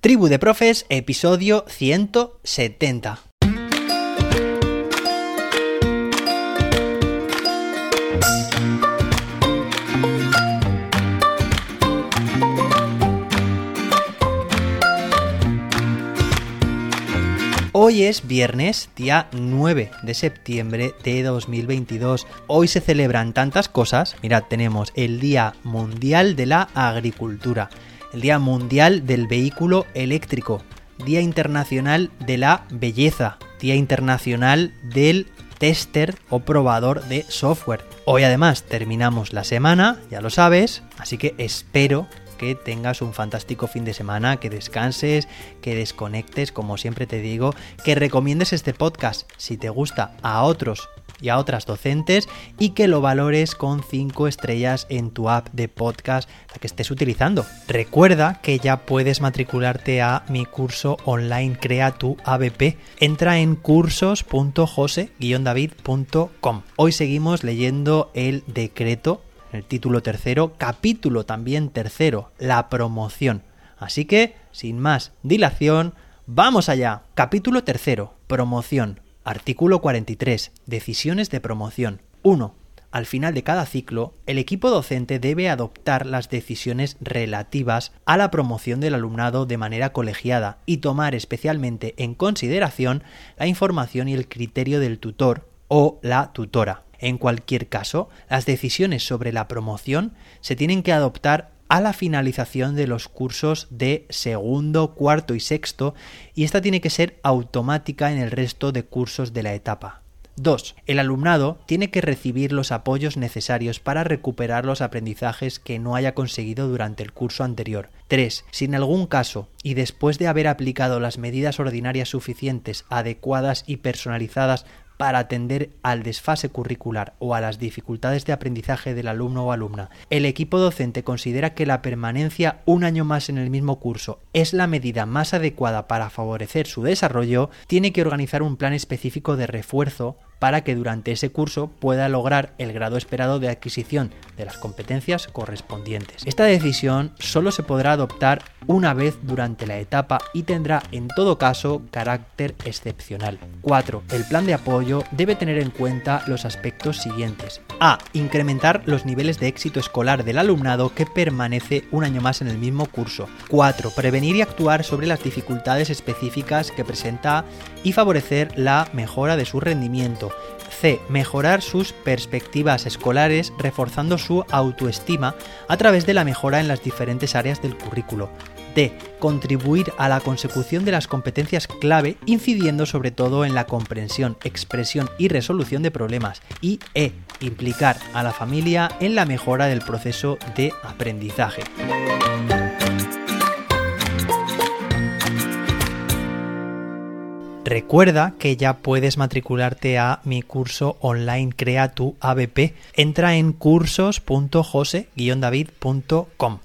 Tribu de Profes, episodio 170. Hoy es viernes, día 9 de septiembre de 2022. Hoy se celebran tantas cosas. Mirad, tenemos el Día Mundial de la Agricultura, el Día Mundial del Vehículo Eléctrico, Día Internacional de la Belleza, Día Internacional del Tester o probador de software. Hoy además terminamos la semana, ya lo sabes, así que espero que tengas un fantástico fin de semana, que descanses, que desconectes, como siempre te digo, que recomiendes este podcast si te gusta a otros y a otras docentes y que lo valores con 5 estrellas en tu app de podcast la que estés utilizando. Recuerda que ya puedes matricularte a mi curso online Crea tu ABP. Entra en cursos.jose-david.com. Hoy seguimos leyendo el decreto el título tercero, capítulo también tercero, la promoción. Así que, sin más dilación, vamos allá. Capítulo tercero, promoción. Artículo 43, decisiones de promoción. 1. Al final de cada ciclo, el equipo docente debe adoptar las decisiones relativas a la promoción del alumnado de manera colegiada y tomar especialmente en consideración la información y el criterio del tutor o la tutora. En cualquier caso, las decisiones sobre la promoción se tienen que adoptar a la finalización de los cursos de segundo, cuarto y sexto y esta tiene que ser automática en el resto de cursos de la etapa. 2. El alumnado tiene que recibir los apoyos necesarios para recuperar los aprendizajes que no haya conseguido durante el curso anterior. 3. Si en algún caso, y después de haber aplicado las medidas ordinarias suficientes, adecuadas y personalizadas para atender al desfase curricular o a las dificultades de aprendizaje del alumno o alumna, el equipo docente considera que la permanencia un año más en el mismo curso es la medida más adecuada para favorecer su desarrollo, tiene que organizar un plan específico de refuerzo para que durante ese curso pueda lograr el grado esperado de adquisición de las competencias correspondientes. Esta decisión solo se podrá adoptar una vez durante la etapa y tendrá en todo caso carácter excepcional. 4. El plan de apoyo debe tener en cuenta los aspectos siguientes. A. Incrementar los niveles de éxito escolar del alumnado que permanece un año más en el mismo curso. 4. Prevenir y actuar sobre las dificultades específicas que presenta y favorecer la mejora de su rendimiento. C. Mejorar sus perspectivas escolares reforzando su autoestima a través de la mejora en las diferentes áreas del currículo. D. Contribuir a la consecución de las competencias clave incidiendo sobre todo en la comprensión, expresión y resolución de problemas. Y E. Implicar a la familia en la mejora del proceso de aprendizaje. Recuerda que ya puedes matricularte a mi curso online Crea tu ABP. Entra en cursos.jose-david.com.